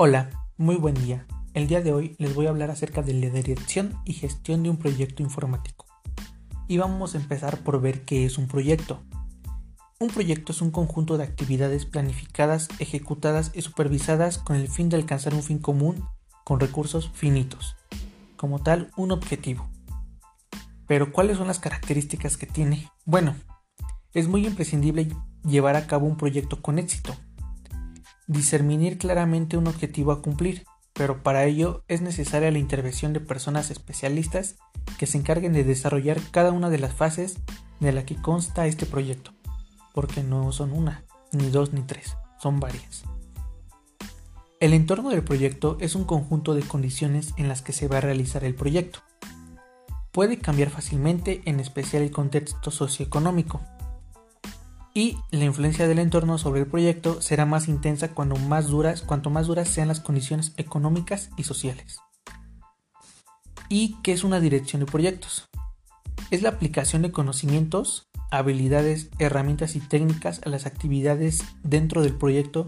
Hola, muy buen día. El día de hoy les voy a hablar acerca de la dirección y gestión de un proyecto informático. Y vamos a empezar por ver qué es un proyecto. Un proyecto es un conjunto de actividades planificadas, ejecutadas y supervisadas con el fin de alcanzar un fin común con recursos finitos. Como tal, un objetivo. Pero ¿cuáles son las características que tiene? Bueno, es muy imprescindible llevar a cabo un proyecto con éxito discernir claramente un objetivo a cumplir, pero para ello es necesaria la intervención de personas especialistas que se encarguen de desarrollar cada una de las fases de la que consta este proyecto, porque no son una, ni dos, ni tres, son varias. El entorno del proyecto es un conjunto de condiciones en las que se va a realizar el proyecto. Puede cambiar fácilmente, en especial el contexto socioeconómico, y la influencia del entorno sobre el proyecto será más intensa cuanto más duras, cuanto más duras sean las condiciones económicas y sociales. ¿Y qué es una dirección de proyectos? Es la aplicación de conocimientos, habilidades, herramientas y técnicas a las actividades dentro del proyecto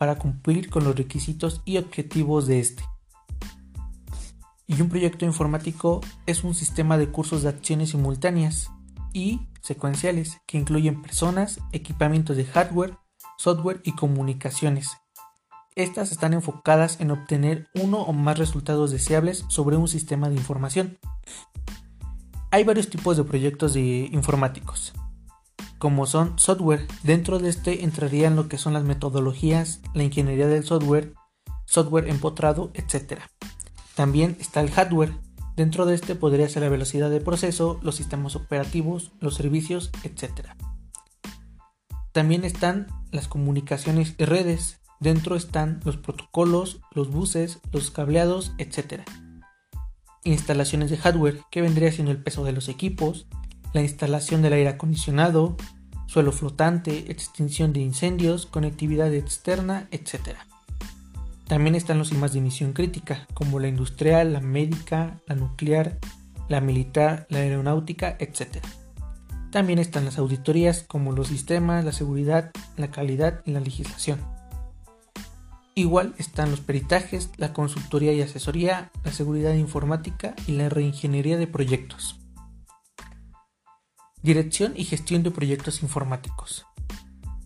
para cumplir con los requisitos y objetivos de este. Y un proyecto informático es un sistema de cursos de acciones simultáneas y secuenciales que incluyen personas, equipamientos de hardware, software y comunicaciones. Estas están enfocadas en obtener uno o más resultados deseables sobre un sistema de información. Hay varios tipos de proyectos de informáticos, como son software. Dentro de este entrarían lo que son las metodologías, la ingeniería del software, software empotrado, etc. También está el hardware, Dentro de este podría ser la velocidad de proceso, los sistemas operativos, los servicios, etc. También están las comunicaciones y redes. Dentro están los protocolos, los buses, los cableados, etc. Instalaciones de hardware, que vendría siendo el peso de los equipos, la instalación del aire acondicionado, suelo flotante, extinción de incendios, conectividad externa, etc. También están los sistemas de emisión crítica, como la industrial, la médica, la nuclear, la militar, la aeronáutica, etc. También están las auditorías, como los sistemas, la seguridad, la calidad y la legislación. Igual están los peritajes, la consultoría y asesoría, la seguridad informática y la reingeniería de proyectos. Dirección y gestión de proyectos informáticos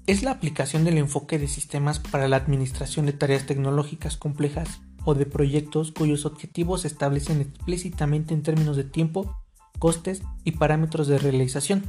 es la aplicación del enfoque de sistemas para la administración de tareas tecnológicas complejas o de proyectos cuyos objetivos se establecen explícitamente en términos de tiempo, costes y parámetros de realización.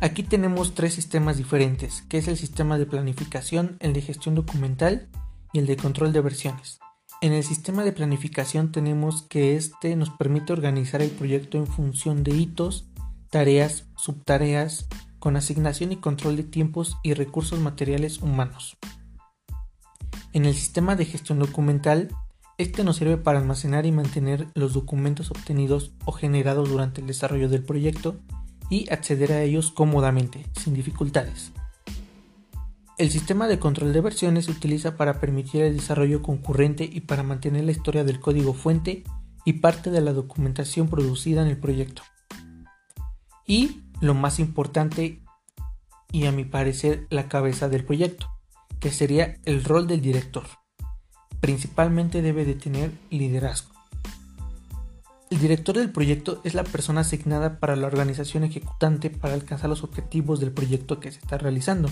Aquí tenemos tres sistemas diferentes, que es el sistema de planificación, el de gestión documental y el de control de versiones. En el sistema de planificación tenemos que este nos permite organizar el proyecto en función de hitos, tareas, subtareas, con asignación y control de tiempos y recursos materiales humanos. En el sistema de gestión documental, este nos sirve para almacenar y mantener los documentos obtenidos o generados durante el desarrollo del proyecto y acceder a ellos cómodamente, sin dificultades. El sistema de control de versiones se utiliza para permitir el desarrollo concurrente y para mantener la historia del código fuente y parte de la documentación producida en el proyecto. Y lo más importante y a mi parecer la cabeza del proyecto, que sería el rol del director. Principalmente debe de tener liderazgo. El director del proyecto es la persona asignada para la organización ejecutante para alcanzar los objetivos del proyecto que se está realizando.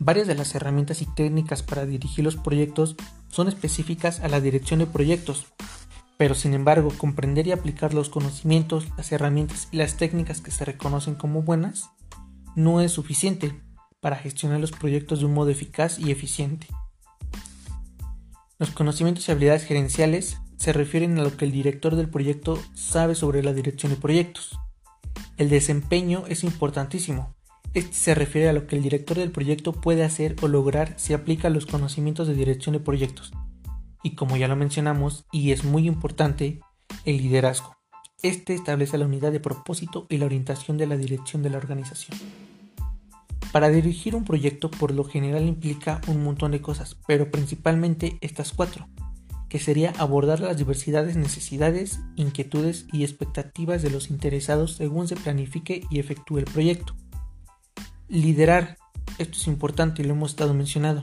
Varias de las herramientas y técnicas para dirigir los proyectos son específicas a la dirección de proyectos, pero sin embargo, comprender y aplicar los conocimientos, las herramientas y las técnicas que se reconocen como buenas no es suficiente para gestionar los proyectos de un modo eficaz y eficiente. Los conocimientos y habilidades gerenciales se refieren a lo que el director del proyecto sabe sobre la dirección de proyectos. El desempeño es importantísimo. Este se refiere a lo que el director del proyecto puede hacer o lograr si aplica los conocimientos de dirección de proyectos, y como ya lo mencionamos, y es muy importante, el liderazgo. Este establece la unidad de propósito y la orientación de la dirección de la organización. Para dirigir un proyecto por lo general implica un montón de cosas, pero principalmente estas cuatro, que sería abordar las diversidades, necesidades, inquietudes y expectativas de los interesados según se planifique y efectúe el proyecto. Liderar, esto es importante y lo hemos estado mencionando,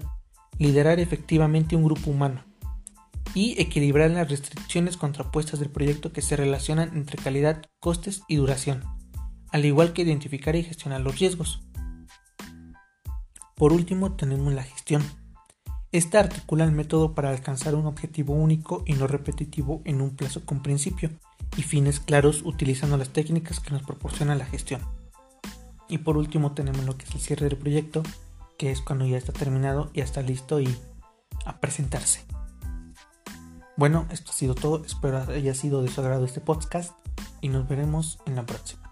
liderar efectivamente un grupo humano y equilibrar las restricciones contrapuestas del proyecto que se relacionan entre calidad, costes y duración, al igual que identificar y gestionar los riesgos. Por último tenemos la gestión. Esta articula el método para alcanzar un objetivo único y no repetitivo en un plazo con principio y fines claros utilizando las técnicas que nos proporciona la gestión. Y por último tenemos lo que es el cierre del proyecto, que es cuando ya está terminado, y está listo y a presentarse. Bueno, esto ha sido todo, espero haya sido de su agrado este podcast y nos veremos en la próxima.